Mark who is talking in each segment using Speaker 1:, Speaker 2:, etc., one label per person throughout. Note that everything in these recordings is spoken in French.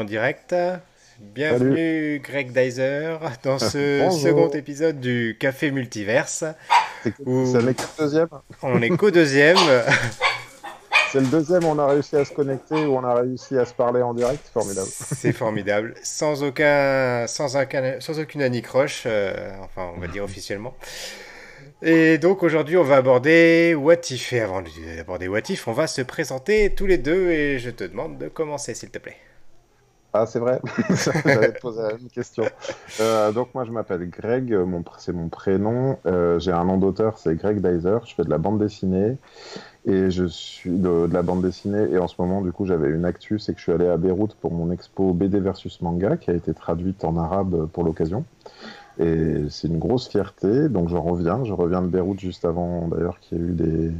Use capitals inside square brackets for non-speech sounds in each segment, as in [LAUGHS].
Speaker 1: en direct. Bienvenue Greg Dyser dans [LAUGHS] ce second épisode du Café Multiverse.
Speaker 2: C'est le deuxième
Speaker 1: On est qu'au deuxième. [LAUGHS]
Speaker 2: C'est le deuxième, on a réussi à se connecter ou on a réussi à se parler en direct, formidable.
Speaker 1: C'est formidable, sans aucun, sans, sans aucune anicroche, euh, enfin on va dire officiellement. Et donc aujourd'hui, on va aborder What If. Et avant d'aborder What If, on va se présenter tous les deux et je te demande de commencer, s'il te plaît.
Speaker 2: Ah, c'est vrai? [LAUGHS] [LAUGHS] J'allais te poser la même question. Euh, donc, moi, je m'appelle Greg, mon, c'est mon prénom. Euh, j'ai un nom d'auteur, c'est Greg Dyser. Je fais de la bande dessinée. Et je suis de, de, la bande dessinée. Et en ce moment, du coup, j'avais une actu, c'est que je suis allé à Beyrouth pour mon expo BD versus manga, qui a été traduite en arabe pour l'occasion. Et c'est une grosse fierté. Donc j'en reviens. Je reviens de Beyrouth juste avant d'ailleurs qu'il y ait eu des,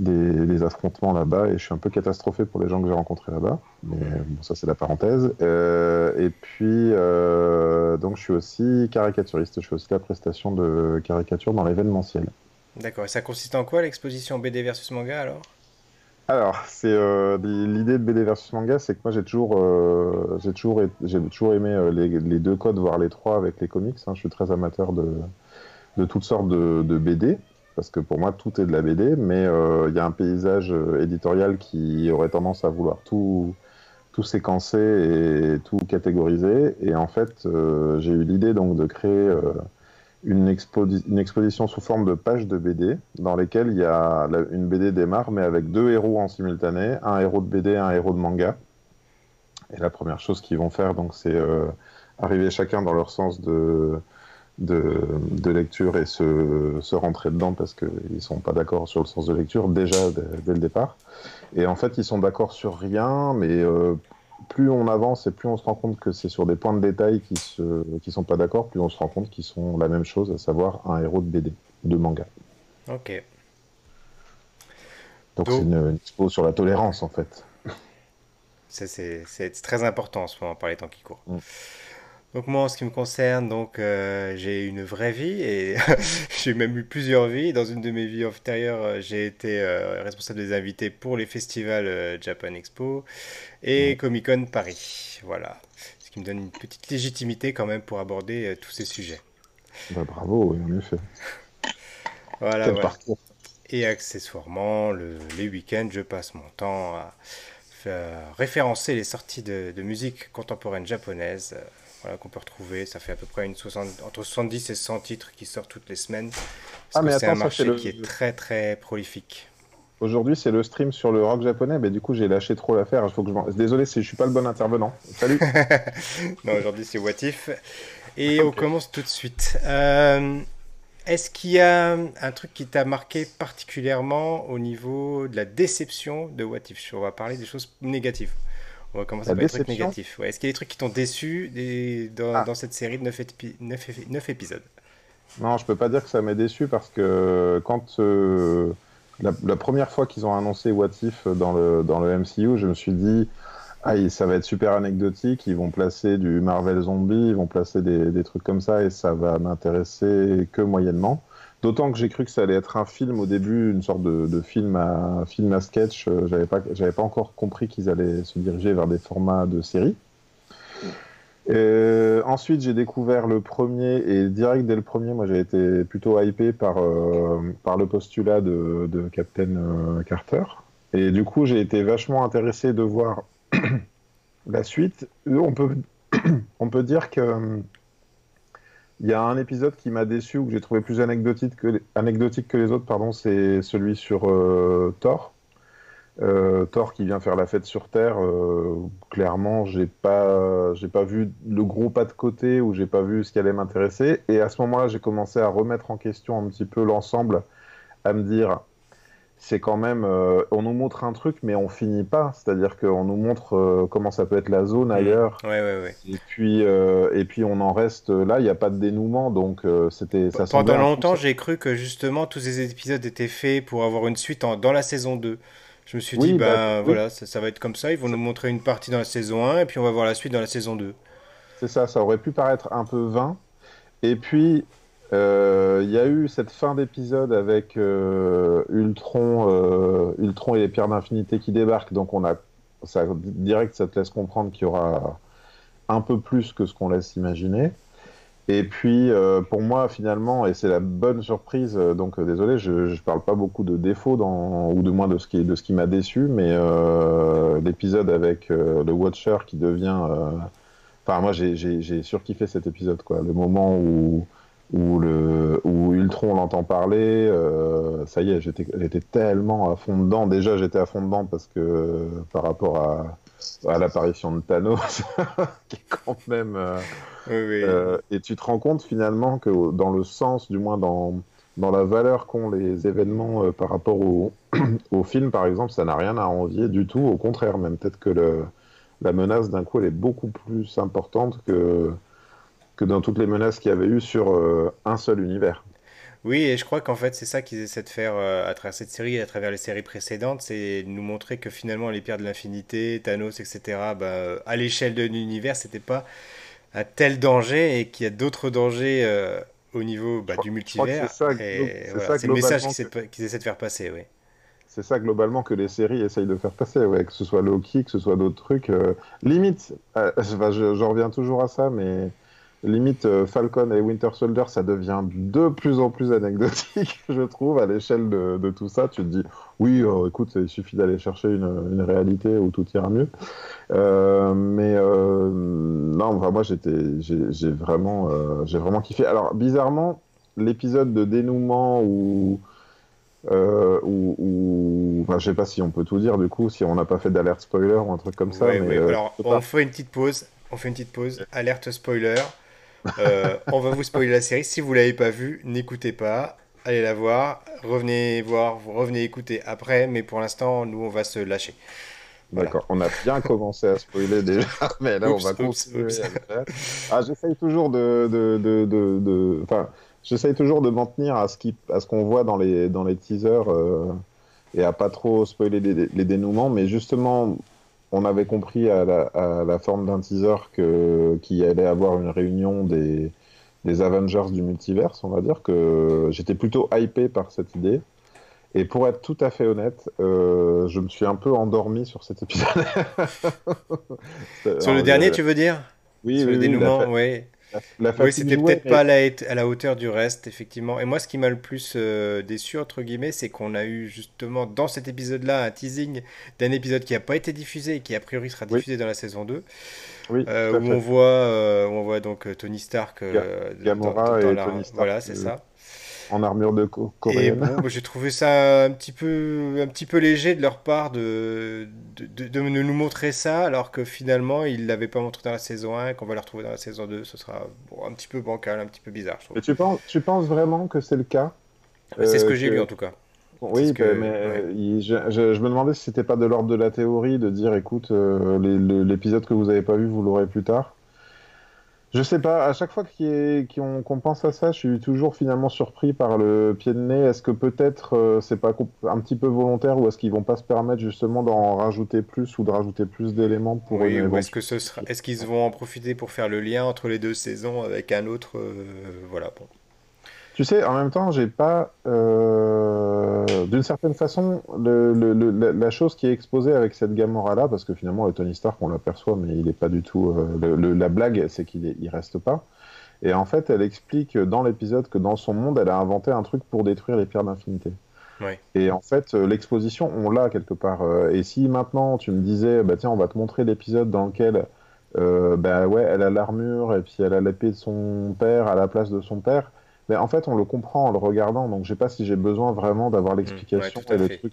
Speaker 2: des, affrontements là-bas. Et je suis un peu catastrophé pour les gens que j'ai rencontrés là-bas. Mais bon, ça c'est la parenthèse. Euh, et puis euh, donc je suis aussi caricaturiste. Je fais aussi la prestation de caricature dans l'événementiel.
Speaker 1: D'accord. Et ça consiste en quoi l'exposition BD versus manga alors?
Speaker 2: Alors, c'est euh, l'idée de BD versus manga, c'est que moi j'ai toujours, euh, j'ai toujours, j'ai toujours aimé euh, les, les, deux codes, voire les trois avec les comics. Hein. Je suis très amateur de, de toutes sortes de, de, BD, parce que pour moi tout est de la BD, mais il y a un paysage éditorial qui aurait tendance à vouloir tout, tout séquencer et tout catégoriser. Et en fait, j'ai eu l'idée donc de créer une, exposition sous forme de pages de BD dans lesquelles il y a une BD démarre mais avec deux héros en simultané, un héros de BD, un héros de manga. Et la première chose qu'ils vont faire donc c'est euh, arriver chacun dans leur sens de, de, de lecture et se, se, rentrer dedans parce qu'ils sont pas d'accord sur le sens de lecture déjà dès, le départ. Et en fait ils sont d'accord sur rien mais euh, plus on avance et plus on se rend compte que c'est sur des points de détail qui se qui sont pas d'accord, plus on se rend compte qu'ils sont la même chose, à savoir un héros de BD, de manga.
Speaker 1: Ok.
Speaker 2: Donc c'est une, expo sur la tolérance en fait.
Speaker 1: C'est très important en ce moment par les temps qui courent. Mm. Donc moi, en ce qui me concerne, donc euh, j'ai une vraie vie et [LAUGHS] j'ai même eu plusieurs vies. Dans une de mes vies antérieures, euh, j'ai été euh, responsable des invités pour les festivals Japan Expo et Comic Con Paris. Voilà, ce qui me donne une petite légitimité quand même pour aborder tous ces sujets.
Speaker 2: Bah, bravo, oui, en effet.
Speaker 1: voilà. Et accessoirement, le, les week-ends, je passe mon temps à référencer les sorties de, de musique contemporaine japonaise voilà, qu'on peut retrouver. Ça fait à peu près une 60, entre 70 et 100 titres qui sortent toutes les semaines. ah, mais c'est un marché qui est très très prolifique.
Speaker 2: Aujourd'hui, c'est le stream sur le rock japonais, mais du coup, j'ai lâché trop l'affaire. Faut que je... Désolé si je suis pas le bon intervenant. Salut. [LAUGHS]
Speaker 1: non, aujourd'hui, c'est Watif. Et [LAUGHS] on commence tout de suite. Euh, est-ce qu'il y a un truc qui t'a marqué particulièrement au niveau de la déception de Watif On va parler des choses négatives. On va commencer par les trucs négatifs. Est-ce qu'il y a des trucs qui t'ont déçu ah. dans, cette série de 9, épisodes?
Speaker 2: Non, je peux pas dire que ça m'a déçu parce que quand euh, la, première fois qu'ils ont annoncé What If dans le, dans le MCU, je me suis dit ah, ça va être super anecdotique, ils vont placer du Marvel Zombie, ils vont placer des, trucs comme ça et ça va m'intéresser que moyennement. D'autant que j'ai cru que ça allait être un film au début, une sorte de, film, à, film à sketch. Euh, j'avais pas, j'avais pas encore compris qu'ils allaient se diriger vers des formats de série. ensuite, j'ai découvert le premier et direct dès le premier, moi j'ai été plutôt hypé par, euh, par le postulat de, Captain euh, Carter. Et du coup, j'ai été vachement intéressé de voir [COUGHS] la suite. [COUGHS] On peut, dire que il y a un épisode qui m'a déçu, ou que j'ai trouvé plus anecdotique que, les, anecdotique que les autres, pardon, c'est celui sur euh, Thor. Euh, Thor qui vient faire la fête sur Terre. Euh, clairement, j'ai pas, j'ai pas vu le gros pas de côté, ou j'ai pas vu ce qui allait m'intéresser. Et à ce moment-là, j'ai commencé à remettre en question un petit peu l'ensemble, à me dire c'est quand même, euh, on nous montre un truc, mais on finit pas. C'est-à-dire qu'on nous montre euh, comment ça peut être la zone mmh. ailleurs.
Speaker 1: Ouais, ouais, ouais.
Speaker 2: Et puis, euh, et puis on en reste là. Il n'y a pas de dénouement, donc c'était. Ça
Speaker 1: Pendant longtemps, j'ai cru que justement tous ces épisodes étaient faits pour avoir une suite dans la saison 2. Je me suis dit, bah, ben voilà, ça, ça, va être comme ça. Ils vont nous montrer une partie dans la saison 1 et puis on va voir la suite dans la saison 2.
Speaker 2: C'est ça, ça aurait pu paraître un peu vain. Et puis, euh, il y a eu cette fin d'épisode avec euh, Ultron, euh, Ultron et les pierres d'infinité qui débarquent, donc on a direct, ça te laisse comprendre qu'il y aura un peu plus que ce qu'on laisse imaginer. Et puis, pour moi, finalement, et c'est la bonne surprise, donc désolé, je ne parle pas beaucoup de défauts, ou de moins de ce qui, qui m'a déçu, mais l'épisode avec le Watcher qui devient... Enfin, moi, j'ai surkiffé cet épisode, quoi. Le moment où, où, le, où Ultron l'entend parler, ça y est, j'étais tellement à fond dedans. Déjà, j'étais à fond dedans parce que par rapport à à l'apparition de Thanos, [LAUGHS] qui est quand même. Euh, euh, et tu te rends compte finalement que dans le sens, du moins dans, dans la valeur qu'ont les événements euh, par rapport au, [CLEARS THROAT] au, film, par exemple, ça n'a rien à envier du tout. Au contraire, même peut-être que le, la menace d'un coup, elle est beaucoup plus importante que, que dans toutes les menaces qu'il y avait eu sur un seul univers.
Speaker 1: Oui, et je crois qu'en fait, c'est ça qu'ils essaient de faire euh, à travers cette série et à travers les séries précédentes, c'est nous montrer que finalement, les pierres de l'infinité, Thanos, etc., bah, à l'échelle de l'univers, c'était pas un tel danger et qu'il y a d'autres dangers euh, au niveau bah, du multivers. C'est le message qu'ils essaient de faire passer, oui.
Speaker 2: C'est ça globalement que les séries essayent de faire passer, ouais, que ce soit Loki, que ce soit d'autres trucs. Euh, limite, [LAUGHS] j'en reviens toujours à ça, mais limite euh, Falcon et Winter Soldier, ça devient de plus en plus anecdotique, [LAUGHS] je trouve, à l'échelle de, tout ça. Tu te dis, oui, euh, écoute, il suffit d'aller chercher une, réalité où tout ira mieux. Euh, mais non, moi, j'étais, j'ai vraiment, j'ai vraiment kiffé. Alors, bizarrement, l'épisode de dénouement où euh, ou, enfin, je sais pas si on peut tout dire du coup, si on n'a pas fait d'alerte spoiler ou un truc comme ça. mais,
Speaker 1: Alors, on fait une petite pause. On fait une petite pause. Alerte spoiler. Euh, on va vous spoiler la série. Si vous l'avez pas vue, n'écoutez pas. Allez la voir. Revenez voir, vous revenez écouter après. Mais pour l'instant, nous, on va se lâcher.
Speaker 2: D'accord, on a bien commencé à spoiler déjà, [LAUGHS] mais là on va continuer. Ah, j'essaye toujours de, de, de, de, j'essaye toujours de m'en tenir à ce qui, à ce qu'on voit dans les dans les teasers euh, et à pas trop spoiler les, les, dénouements, mais justement on avait compris à la, forme d'un teaser qu'il allait avoir une réunion des, Avengers du multiverse, on va dire, que j'étais plutôt hypé par cette idée. Et pour être tout à fait honnête, euh, je me suis un peu endormi sur cet épisode. [LAUGHS] [LAUGHS]
Speaker 1: sur le dernier, tu veux dire?
Speaker 2: Oui,
Speaker 1: sur
Speaker 2: le
Speaker 1: dénouement, oui oui, c'était peut-être pas à la, hauteur du reste, effectivement. Et moi, ce qui m'a le plus euh, déçu, entre guillemets, c'est qu'on a eu justement dans cet épisode-là un teasing d'un épisode qui n'a pas été diffusé et qui a priori sera diffusé dans la saison 2. Oui, euh, où, on voit, euh, on voit donc Tony Stark.
Speaker 2: Gamora et Tony Stark.
Speaker 1: Voilà, c'est ça
Speaker 2: en armure de coréenne.
Speaker 1: Bon, j'ai trouvé ça un petit peu, un petit peu léger de leur part de, de, de, nous montrer ça, alors que finalement, ils ne l'avaient pas montré dans la saison 1, qu'on va le retrouver dans la saison 2. Ce sera un petit peu bancal, un petit peu bizarre, je trouve.
Speaker 2: Et tu penses, tu penses vraiment que c'est le cas?
Speaker 1: C'est ce que, euh, j'ai lu en tout cas.
Speaker 2: Oui, bah, mais je, me demandais si c'était pas de l'ordre de la théorie de dire écoute, euh, l'épisode que vous n'avez pas vu, vous l'aurez plus tard. Je sais pas, à chaque fois qu'on pense à ça, je suis toujours finalement surpris par le pied de nez. Est-ce que peut-être euh, c'est pas un petit peu volontaire ou est-ce qu'ils vont pas se permettre justement d'en rajouter plus ou de rajouter plus d'éléments pour
Speaker 1: oui, est-ce que ce sera... est-ce qu'ils vont en profiter pour faire le lien entre les deux saisons avec un autre euh, voilà bon.
Speaker 2: Tu sais, en même temps, j'ai pas. Euh, d'une certaine façon, la chose qui est exposée avec cette Gamora-là, parce que finalement, le Tony Stark, on l'aperçoit, mais il n'est pas du tout. Euh, la blague, c'est qu'il il reste pas. Et en fait, elle explique dans l'épisode que dans son monde, elle a inventé un truc pour détruire les pierres d'infinité. Et en fait, euh, l'exposition, on l'a quelque part. Et si maintenant tu me disais, bah tiens, on va te montrer l'épisode dans lequel, bah ouais, elle a l'armure et puis elle a l'épée de son père à la place de son père mais en fait, on le comprend en le regardant, donc je sais pas si j'ai besoin vraiment d'avoir mmh. l'explication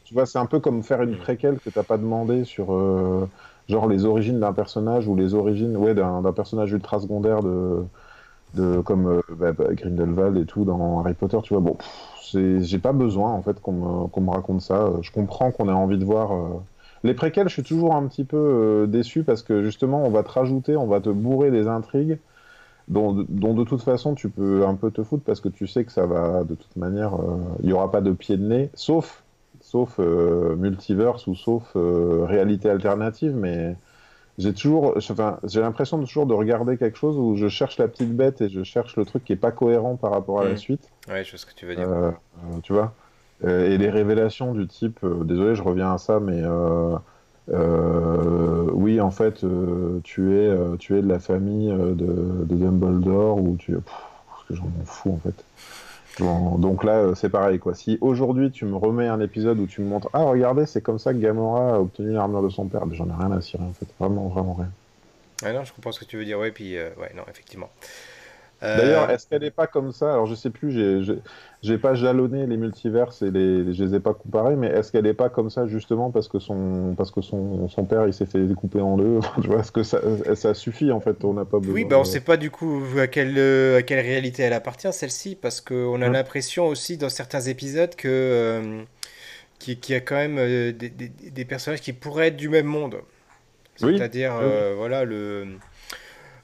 Speaker 2: Tu vois, c'est un peu comme faire une mmh. préquelle que t'as pas demandé sur euh, genre les origines d'un personnage ou les origines, ouais, d'un personnage ultra secondaire de, de comme euh, bah, bah, Grindelwald et tout dans Harry Potter. Tu vois, bon, j'ai pas besoin en fait qu'on me, me, raconte ça. Je comprends qu'on ait envie de voir. Euh, les préquels, je suis toujours un petit peu déçu parce que justement, on va te rajouter, on va te bourrer des intrigues dont, de toute façon tu peux un peu te foutre parce que tu sais que ça va de toute manière, euh, il n'y aura pas de pied de nez, sauf, sauf euh, multiverse ou sauf euh, réalité alternative, mais j'ai toujours, enfin, j'ai l'impression de toujours de regarder quelque chose où je cherche la petite bête et je cherche le truc qui est pas cohérent par rapport à la mmh. suite.
Speaker 1: Ouais, je sais ce que tu veux dire.
Speaker 2: tu vois. et les révélations du type, désolé, je reviens à ça, mais oui, en fait, tu, es, tu es de la famille de, Dumbledore ou tu. parce que j'en fous en fait. donc là, c'est pareil quoi. Si aujourd'hui tu me remets un épisode où tu me montres, ah regardez, c'est comme ça que Gamora a obtenu l'armure de son père, j'en ai rien à cirer en fait, vraiment, vraiment rien.
Speaker 1: Ah non, je comprends ce que tu veux dire, ouais, puis ouais, non, effectivement.
Speaker 2: D'ailleurs, euh, est-ce qu'elle n'est pas comme ça? Alors, je sais plus, j'ai pas jalonné les multiverses et les, je les ai pas comparés, mais est-ce qu'elle n'est pas comme ça justement parce que son, parce que son, son père il s'est fait découper en deux? [LAUGHS] Tu vois, est-ce que ça, ça, suffit en fait? On n'a pas besoin.
Speaker 1: Oui, ben, on ne sait pas du coup à quelle, à quelle réalité elle appartient celle-ci, parce qu'on a l'impression aussi dans certains épisodes que euh, qu'il y a quand même euh, des, des, personnages qui pourraient être du même monde. C'est-à-dire, voilà, le.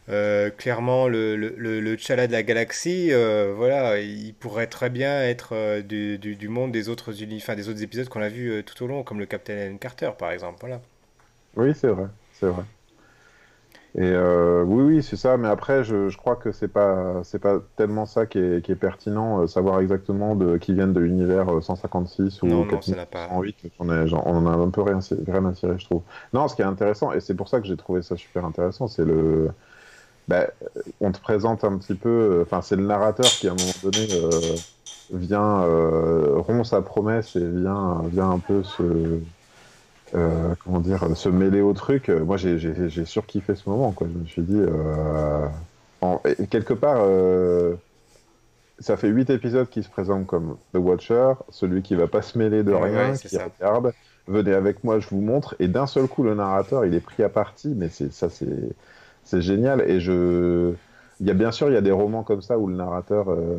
Speaker 1: Euh, clairement, le, le, le, Chala de la galaxie, euh, voilà, il pourrait très bien être euh, du, du, monde des autres, enfin, des autres épisodes qu'on a vus tout au long, comme le Captain Carter, par exemple. Voilà.
Speaker 2: Oui, c'est vrai, c'est vrai. Et oui, oui, c'est ça. Mais après, je, je crois que c'est pas, c'est pas tellement ça qui est, qui est pertinent, savoir exactement de qui viennent de l'univers 156 ou non, non, 108. On, on en a un peu rien, rien à je trouve. Non, ce qui est intéressant, et c'est pour ça que j'ai trouvé ça super intéressant, c'est le bah, on te présente un petit peu. Euh, enfin, c'est le narrateur qui, à un moment donné, euh, vient euh, rompt sa promesse et vient, vient un peu se. comment dire, se mêler au truc. Moi, j'ai surkiffé ce moment. Quoi. Je me suis dit, quelque part, ça fait huit épisodes qui se présentent comme The Watcher, celui qui va pas se mêler de rien, qui regarde. Venez avec moi, je vous montre. Et d'un seul coup, le narrateur, il est pris à partie. Mais c'est ça, c'est c'est génial. Et je, il y a bien sûr, il y a des romans comme ça où le narrateur euh,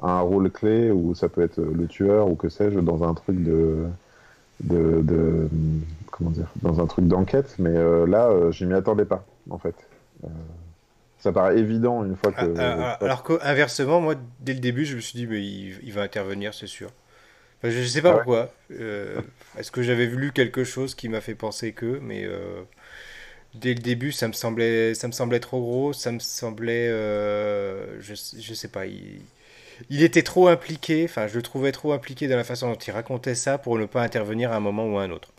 Speaker 2: a un rôle clé, ou ça peut être le tueur ou que sais-je dans un truc de, de, comment dire, dans un truc d'enquête. Mais euh, là, euh, je m'y attendais pas, en fait. ça paraît évident une fois que.
Speaker 1: Ah, ah, ah, alors qu'inversement, moi, dès le début, je me suis dit, mais il, va intervenir, c'est sûr. je ne sais pas pourquoi. Est-ce que j'avais lu quelque chose qui m'a fait penser que, mais dès le début, ça me semblait, ça me semblait trop gros, ça me semblait, euh, je, je sais pas, il, il, était trop impliqué, enfin, je le trouvais trop impliqué dans la façon dont il racontait ça pour ne pas intervenir à un moment ou à un autre.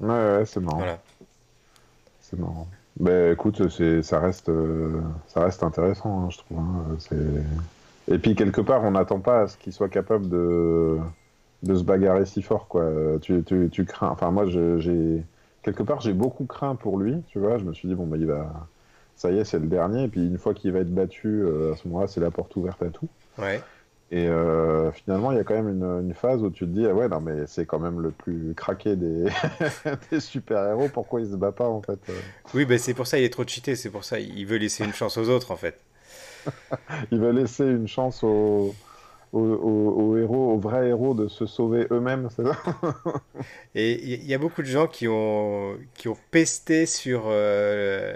Speaker 2: Ouais, ouais c'est marrant. Voilà. C'est marrant. Ben écoute, c'est, ça reste, euh, ça reste intéressant, hein, je trouve. Hein, et puis quelque part, on n'attend pas à ce qu'il soit capable de, de se bagarrer si fort, quoi. Tu, tu, tu crains. Enfin, moi, j'ai quelque part, j'ai beaucoup craint pour lui, tu vois. Je me suis dit, bon, bah, il va. Ça y est, c'est le dernier. Et puis, une fois qu'il va être battu, euh, à ce moment-là, c'est la porte ouverte à tout.
Speaker 1: Ouais.
Speaker 2: Et euh, finalement, il y a quand même une, phase où tu te dis, ah ouais, non, mais c'est quand même le plus craqué des, [LAUGHS] des super-héros. Pourquoi il se bat pas, en fait euh
Speaker 1: Oui, bah, c'est pour ça il est trop cheaté. C'est pour ça il veut laisser une chance aux autres, en fait. [LAUGHS]
Speaker 2: il veut laisser une chance aux aux, héros, aux vrais héros de se sauver eux-mêmes, c'est ça [LAUGHS]
Speaker 1: Et il y, a beaucoup de gens qui ont, qui ont pesté sur euh,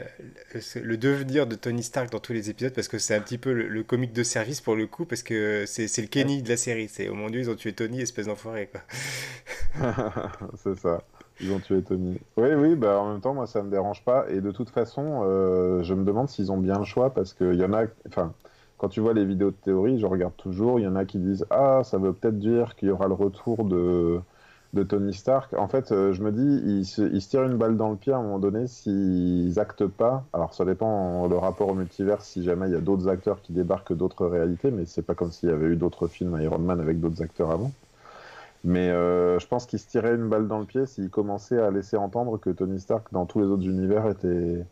Speaker 1: le devenir de Tony Stark dans tous les épisodes parce que c'est un petit peu le, comique de service pour le coup parce que c'est le Kenny de la série. C'est oh mon dieu, ils ont tué Tony, espèce d'enfoiré quoi. [LAUGHS]
Speaker 2: c'est ça. Ils ont tué Tony. Oui, oui, bah en même temps, moi ça me dérange pas. Et de toute façon, euh, je me demande s'ils ont bien le choix parce qu'il y en a. Enfin, quand tu vois les vidéos de théorie, je regarde toujours, il y en a qui disent Ah, ça veut peut-être dire qu'il y aura le retour de, Tony Stark. En fait, euh, je me dis, ils se, se, tirent une balle dans le pied à un moment donné s'ils actent pas. Alors, ça dépend le rapport au multivers, si jamais il y a d'autres acteurs qui débarquent d'autres réalités, mais c'est pas comme s'il y avait eu d'autres films Iron Man avec d'autres acteurs avant. Mais euh, je pense qu'ils se tiraient une balle dans le pied s'ils commençaient à laisser entendre que Tony Stark, dans tous les autres univers, était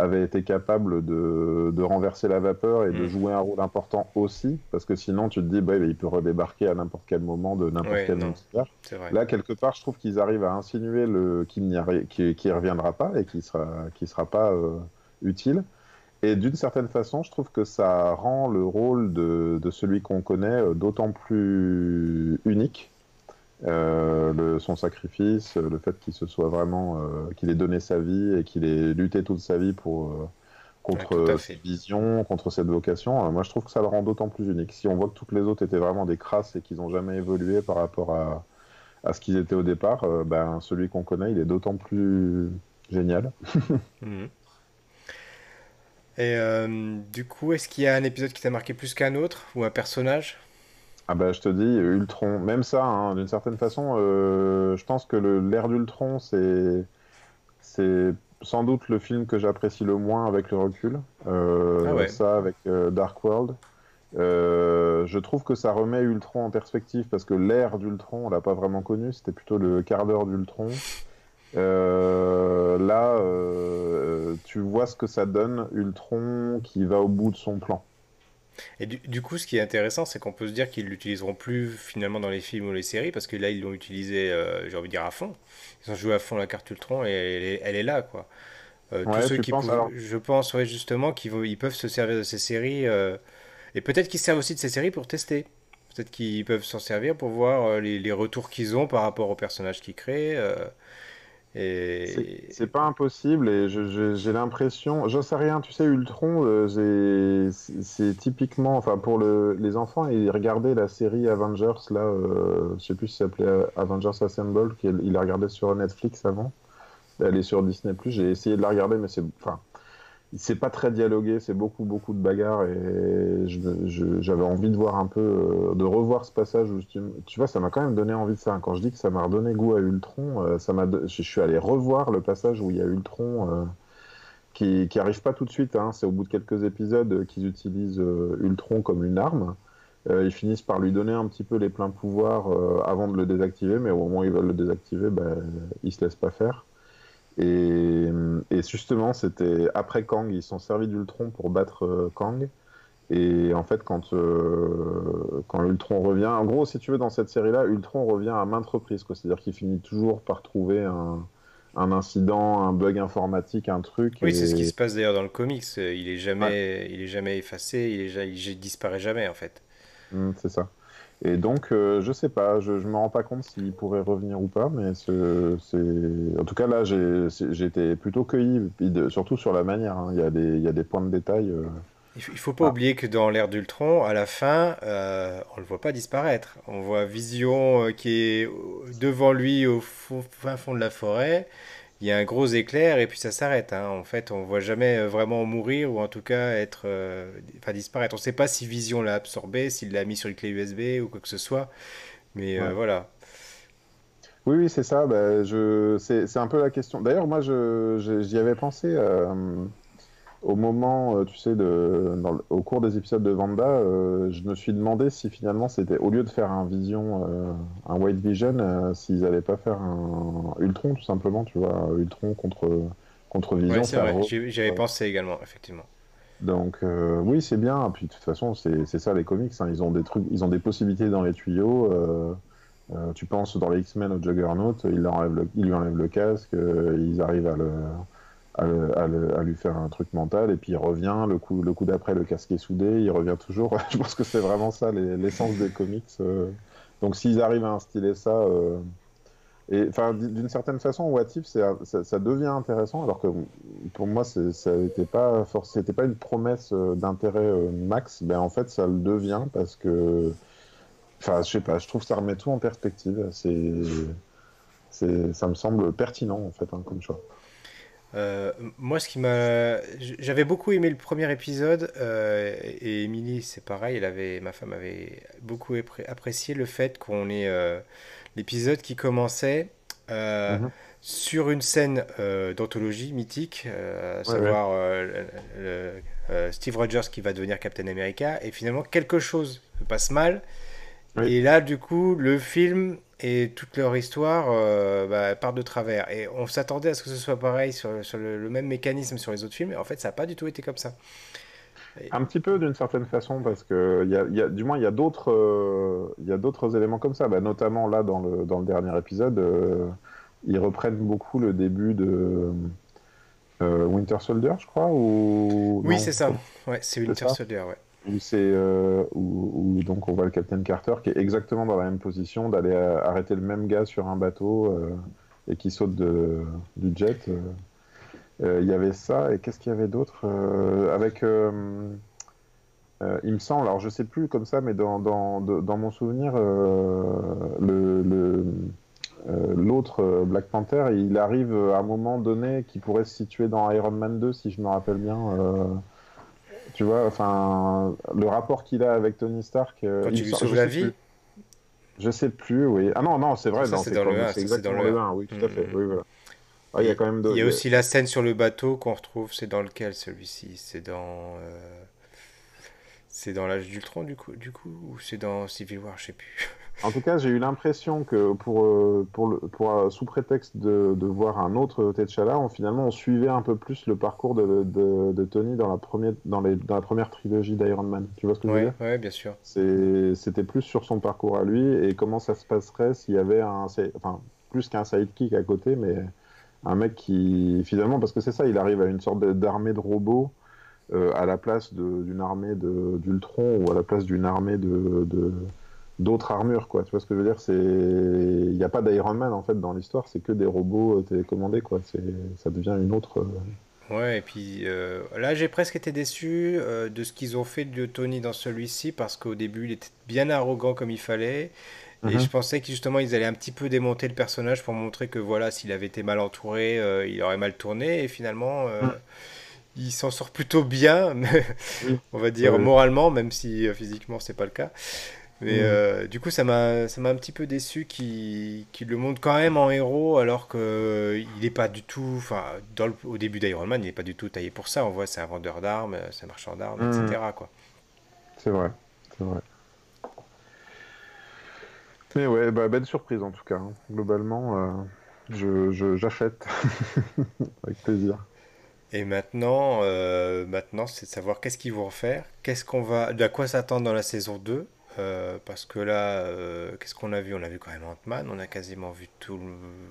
Speaker 2: avait été capable de, de, renverser la vapeur et de mm. jouer un rôle important aussi, parce que sinon tu te dis, bah, il peut redébarquer à n'importe quel moment de n'importe quel univers. Là, quelque part, je trouve qu'ils arrivent à insinuer qu'il n'y qu reviendra pas et qu'il sera, qui sera pas euh, utile. Et d'une certaine façon, je trouve que ça rend le rôle de, de celui qu'on connaît euh, d'autant plus unique euh, le, son sacrifice, le fait qu'il se soit vraiment, euh, qu'il ait donné sa vie et qu'il ait lutté toute sa vie pour euh, contre cette vision, contre cette vocation. moi, je trouve que ça le rend d'autant plus unique. Si on voit que toutes les autres étaient vraiment des crasses et qu'ils n'ont jamais évolué par rapport à, à ce qu'ils étaient au départ, ben celui qu'on connaît, il est d'autant plus génial. [LAUGHS] Mhm.
Speaker 1: Et du coup, est-ce qu'il y a un épisode qui t'a marqué plus qu'un autre ou un personnage?
Speaker 2: Ah bah je te dis, Ultron, même ça, hein, d'une certaine façon, euh, je pense que l'ère d'Ultron, c'est c'est sans doute le film que j'apprécie le moins avec le recul. Euh,
Speaker 1: Ah
Speaker 2: Ça, avec euh, Dark World. Je trouve que ça remet Ultron en perspective parce que l'ère d'Ultron, on l'a pas vraiment connu, c'était plutôt le quart d'heure d'Ultron. Là, tu vois ce que ça donne, Ultron qui va au bout de son plan.
Speaker 1: Et du, du coup, ce qui est intéressant, c'est qu'on peut se dire qu'ils l'utiliseront plus finalement dans les films ou les séries, parce que là, ils l'ont utilisé, euh, j'ai envie de dire, à fond. Ils ont joué à fond la carte Ultron et elle est, elle est là, quoi. Euh, tous
Speaker 2: Ouais,
Speaker 1: ceux
Speaker 2: tu
Speaker 1: qui
Speaker 2: penses,
Speaker 1: pouvaient-
Speaker 2: alors
Speaker 1: je pense, ouais, justement, qu'ils ils peuvent se servir de ces séries, euh, et peut-être qu'ils servent aussi de ces séries pour tester. Peut-être qu'ils peuvent s'en servir pour voir les, les retours qu'ils ont par rapport aux personnages qu'ils créent. Et
Speaker 2: c'est pas impossible et j'ai l'impression, j'en sais rien, tu sais, Ultron, euh, c'est typiquement, enfin pour le, les enfants, ils regardaient la série Avengers, là, euh, je sais plus si ça s'appelait Avengers Assemble, qu'ils la regardaient sur Netflix avant, elle est sur Disney+, j'ai essayé de la regarder, mais c'est, enfin, c'est pas très dialogué, c'est beaucoup, beaucoup de bagarres et j'avais envie de voir un peu, euh, de revoir ce passage où, tu, vois, ça m'a quand même donné envie de ça. Quand je dis que ça m'a redonné goût à Ultron, euh, ça m'a, je, suis allé revoir le passage où il y a Ultron euh, qui, qui arrive pas tout de suite, hein, c'est au bout de quelques épisodes qu'ils utilisent Ultron comme une arme. Ils finissent par lui donner un petit peu les pleins pouvoirs avant de le désactiver, mais au moment où ils veulent le désactiver, ben, il se laisse pas faire. Et, et justement, c'était après Kang, ils sont servis d'Ultron pour battre euh, Kang. Et en fait, quand, euh, quand Ultron revient, en gros, si tu veux, dans cette série-là, Ultron revient à maintes reprises. C'est-à-dire qu'il finit toujours par trouver un, un incident, un bug informatique, un truc.
Speaker 1: oui, c'est ce qui se passe d'ailleurs dans le comics. Il est jamais, il est jamais effacé, il, est, il disparaît jamais en fait.
Speaker 2: Mm, c'est ça. Et donc, euh, je sais pas, je, je me rends pas compte s'il pourrait revenir ou pas, mais ce- c'est... En tout cas, là, j'ai été plutôt cueilli, surtout sur la manière. hein. Il y a des, il y a des points de détail. euh,
Speaker 1: Il faut, pas
Speaker 2: Ah.
Speaker 1: oublier que dans l'ère d'Ultron, à la fin, euh, on le voit pas disparaître. On voit Vision euh, qui est au- devant lui au fin fond de la forêt. Il y a un gros éclair et puis ça s'arrête. hein. En fait, on voit jamais euh, vraiment mourir ou en tout cas être, euh, enfin disparaître. On sait pas si Vision l'a absorbé, s'il l'a mis sur une clé USB ou quoi que ce soit. Mais euh, voilà.
Speaker 2: Oui, oui, c'est ça. bah, je... c'est, un peu la question. D'ailleurs, moi, je, je- j'y avais pensé euh, au moment, euh, tu sais, de, dans le- au cours des épisodes de Vanda, euh, je me suis demandé si finalement c'était, au lieu de faire un Vision, euh, un White Vision, euh, s'ils allaient pas faire un Ultron, tout simplement, tu vois, Ultron contre, contre Vision.
Speaker 1: Ouais, c'est
Speaker 2: faire
Speaker 1: vrai.
Speaker 2: re-
Speaker 1: J'y j'y avais
Speaker 2: Ouais.
Speaker 1: pensé également, effectivement.
Speaker 2: Donc oui, c'est bien. Puis de toute façon, c'est ça les comics. hein. Ils ont des trucs, ils ont des possibilités dans les tuyaux. tu penses dans les X-Men au Juggernaut, ils, leur enlèvent le- ils lui enlèvent le casque, ils arrivent à, le, à, lui faire un truc mental, et puis il revient. Le coup, le coup d'après, le casque est soudé, il revient toujours. [LAUGHS] Je pense que c'est vraiment ça les- l'essence des comics. euh. Donc s'ils arrivent à instiller ça. euh, et d'une certaine façon, What If, ça, ça devient intéressant, alors que pour moi, ça n'était pas c'était pas une promesse euh, d'intérêt max. Ben en fait, ça le devient parce que, enfin, je sais pas, je trouve que ça remet tout en perspective. C'est, ça me semble pertinent en fait hein, comme choix.
Speaker 1: Euh, moi, ce qui m'a, j'avais beaucoup aimé le premier épisode euh, et Émilie, c'est pareil. Elle avait, ma femme avait beaucoup apprécié le fait qu'on ait euh, l'épisode qui commençait
Speaker 2: Mhm.
Speaker 1: sur une scène d'anthologie mythique, à savoir le- le- Steve Rogers qui va devenir Captain America, et finalement quelque chose se passe mal.
Speaker 2: Oui.
Speaker 1: Et là, du coup, le film et toute leur histoire euh, bah, part de travers. Et on s'attendait à ce que ce soit pareil sur, sur le, le même mécanisme sur les autres films, et en fait, ça n'a pas du tout été comme ça. Et-
Speaker 2: Un petit peu d'une certaine façon parce que il y a, il y a- du moins il y a d'autres euh, il y a d'autres éléments comme ça. Bah, notamment là dans le dans le dernier épisode, euh, ils reprennent beaucoup le début de Winter Soldier, je crois, ou
Speaker 1: Oui, c'est ça. Ouais, c'est Winter Soldier, ouais.
Speaker 2: Où c'est euh, où, donc on voit le Captain Carter qui est exactement dans la même position d'aller euh, arrêter le même gars sur un bateau euh, et qui saute du jet. Il y avait ça et qu'est-ce qu'il y avait d'autre avec il me semble alors je sais plus comme ça mais dans dans, dans mon souvenir le, l'autre Black Panther il arrive à un moment donné qui pourrait se situer dans Iron Man 2 si je me rappelle bien tu vois, enfin, le rapport qu'il a avec Tony Stark. euh,
Speaker 1: Quand
Speaker 2: il
Speaker 1: tu lui sauves la vie.
Speaker 2: plus. Je sais plus, oui. Ah non, non, c'est vrai,
Speaker 1: c'est dans le
Speaker 2: comme-
Speaker 1: un,
Speaker 2: c'est
Speaker 1: dans le
Speaker 2: le
Speaker 1: un.
Speaker 2: 1, oui, tout à fait. Oui, voilà. Ah, il y a quand même
Speaker 1: Il y a aussi la scène sur le bateau qu'on retrouve. C'est dans lequel celui-ci C'est dans. euh, C'est dans l'âge d'Ultron du coup, du coup Ou c'est dans Civil War Je sais plus. [LAUGHS]
Speaker 2: En tout cas, j'ai eu l'impression que pour, euh, pour, le, pour euh, sous prétexte de, de voir un autre T'Challa, on, finalement, on suivait un peu plus le parcours de, de, de Tony dans la première, dans les, dans la première trilogie d'Iron Man. Tu vois ce que je veux
Speaker 1: Ouais,
Speaker 2: dire?
Speaker 1: ouais, bien sûr.
Speaker 2: C'était plus sur son parcours à lui et comment ça se passerait s'il y avait un, enfin, plus qu'un sidekick à côté, mais un mec qui, finalement, parce que c'est ça, il arrive à une sorte d'armée de robots à la place d'une armée d'Ultron ou à la place d'une armée de, de- d'autres armures, quoi. Tu vois ce que je veux dire? C'est, il n'y a pas d'Iron Man en fait dans l'histoire, c'est que des robots euh, télécommandés, quoi. C'est, ça devient une autre. euh,
Speaker 1: Ouais, et puis euh, là, j'ai presque été déçu euh, de ce qu'ils ont fait de Tony dans celui-ci parce qu'au début, il était bien arrogant comme il fallait. Et
Speaker 2: Mhm.
Speaker 1: je pensais que justement, ils allaient un petit peu démonter le personnage pour montrer que voilà, s'il avait été mal entouré, euh, il aurait mal tourné. Et finalement, euh,
Speaker 2: Mhm.
Speaker 1: Il s'en sort plutôt bien, [LAUGHS] mais
Speaker 2: Oui.
Speaker 1: on va dire moralement, même si euh, physiquement, c'est pas le cas. Mais
Speaker 2: Mhm.
Speaker 1: euh, du coup, ça m'a ça m'a un petit peu déçu qu'il qu'il le montre quand même en héros alors que il est pas du tout. Enfin, au début d'Iron Man, il est pas du tout taillé pour ça. On voit, c'est un vendeur d'armes, euh, c'est un marchand d'armes, etc. Quoi.
Speaker 2: C'est vrai, c'est vrai. Mais ouais, bah, belle surprise en tout cas. hein. Globalement, euh, je- j'achète [LAUGHS] avec plaisir.
Speaker 1: Et maintenant, euh, maintenant, c'est de savoir qu'est-ce qu'ils vont faire, qu'est-ce qu'on va, de quoi s'attendre dans la saison 2. euh, parce que là, euh, qu'est-ce qu'on a vu? On a vu quand même Ant-Man, on a quasiment vu tout le...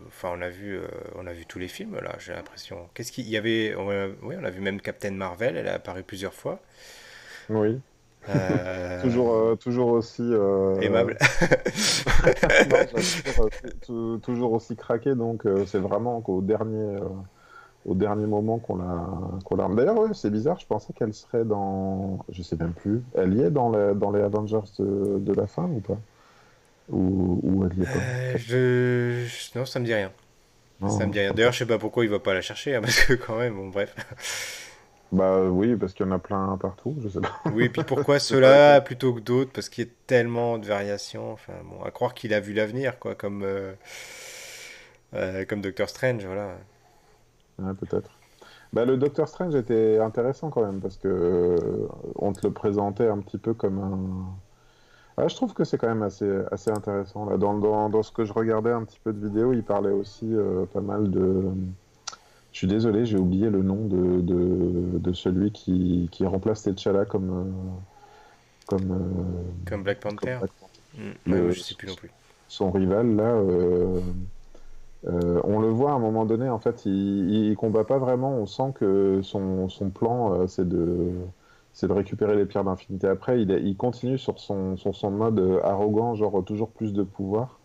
Speaker 1: Enfin, on a vu, on a vu tous les films, là, j'ai l'impression. Qu'est-ce qu'il y avait? on a- Oui, on a vu même Captain Marvel, elle a apparu plusieurs fois.
Speaker 2: Oui,
Speaker 1: Euh, [LAUGHS]
Speaker 2: toujours, euh, toujours aussi. euh,
Speaker 1: aimable. [LAUGHS]
Speaker 2: non, toujours aussi craqué, donc c'est vraiment qu'au dernier, au dernier moment qu'on l'a, qu'on l'a. D'ailleurs, ouais, c'est bizarre, je pensais qu'elle serait dans. Je sais même plus. Elle y est dans, les- dans les Avengers de, de la fin ou pas? Ou, ou elle y est pas?
Speaker 1: Euh, je- Non, ça me dit rien.
Speaker 2: Non,
Speaker 1: Ça me dit rien. D'ailleurs, je sais pas pourquoi il va pas la chercher, hein, [LAUGHS] parce que quand même, bon, bref.
Speaker 2: Bah oui, parce qu'il y en a plein partout, je sais pas.
Speaker 1: Oui, et puis pourquoi [LAUGHS] ceux-là plutôt que d'autres? Parce qu'il y a tellement de variations. Enfin, bon, à croire qu'il a vu l'avenir, quoi, comme, euh, euh, comme Doctor Strange, voilà.
Speaker 2: Ouais, peut-être. Bah, le Doctor Strange était intéressant quand même parce que euh, on te le présentait un petit peu comme un. Ouais, je trouve que c'est quand même assez, assez intéressant. Là. Dans, dans, dans ce que je regardais un petit peu de vidéos, il parlait aussi euh, pas mal de. Je suis désolé, j'ai oublié le nom de, de, de celui qui, qui remplace T'Challa comme. euh, comme,
Speaker 1: Comme Black
Speaker 2: comme
Speaker 1: Panther.
Speaker 2: Black
Speaker 1: Mm, ouais,
Speaker 2: Le-
Speaker 1: je sais plus non plus.
Speaker 2: son rival là, euh, on le voit à un moment donné, en fait, il, il combat pas vraiment. On sent que son, son plan, euh, c'est de, c'est de récupérer les pierres d'infinité. Après, il, il continue sur son, sur son mode euh, arrogant, genre toujours plus de pouvoir.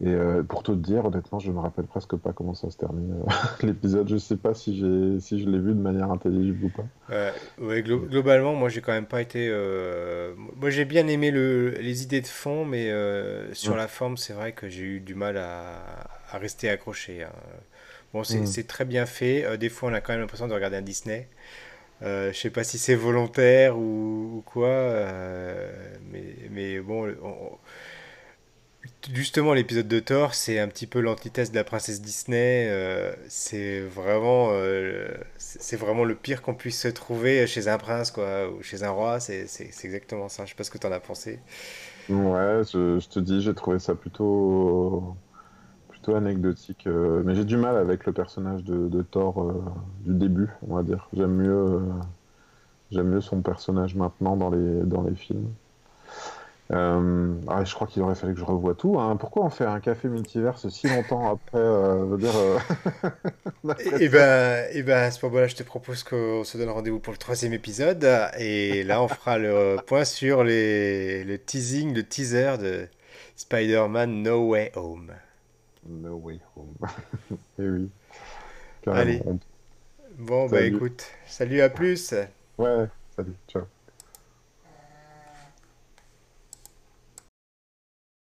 Speaker 2: Et euh, pour tout te dire, honnêtement, je me rappelle presque pas comment ça se termine [LAUGHS] l'épisode. Je sais pas si j'ai, si je l'ai vu de manière intelligible ou pas.
Speaker 1: Ouais, glo- globalement, moi j'ai quand même pas été. Moi j'ai bien aimé le... les idées de fond, mais sur la forme, c'est vrai que j'ai eu du mal à, à rester accroché. hein. Bon, c'est
Speaker 2: Mm.
Speaker 1: c'est très bien fait. Euh, des fois, on a quand même l'impression de regarder un Disney. Euh, je sais pas si c'est volontaire ou, ou quoi, euh, mais, mais bon, on- justement, l'épisode de Thor, c'est un petit peu l'antithèse de la princesse Disney. euh, c'est vraiment, euh, c'est vraiment le pire qu'on puisse se trouver chez un prince, quoi, ou chez un roi. C'est exactement ça. Je sais pas ce que t'en as pensé.
Speaker 2: Ouais, je, je te dis, j'ai trouvé ça plutôt, anecdotique. euh, mais j'ai du mal avec le personnage de, Thor euh, du début, on va dire. J'aime mieux, euh, j'aime mieux son personnage maintenant dans les, dans les films. Ah, je crois qu'il aurait fallu que je revoie tout. hein. Pourquoi on fait un café multiverse si longtemps après
Speaker 1: Et, et [LAUGHS] ben, et ben, à ce moment-là, je te propose qu'on se donne rendez-vous pour le troisième épisode. Et là, on fera le point sur les, le teasing, le teaser de Spider-Man No Way Home.
Speaker 2: No Way Home. [LAUGHS] Et oui, carrément.
Speaker 1: Allez.
Speaker 2: On-
Speaker 1: Bon, bah
Speaker 2: Salut.
Speaker 1: écoute, salut, à plus.
Speaker 2: Ouais, salut, ciao.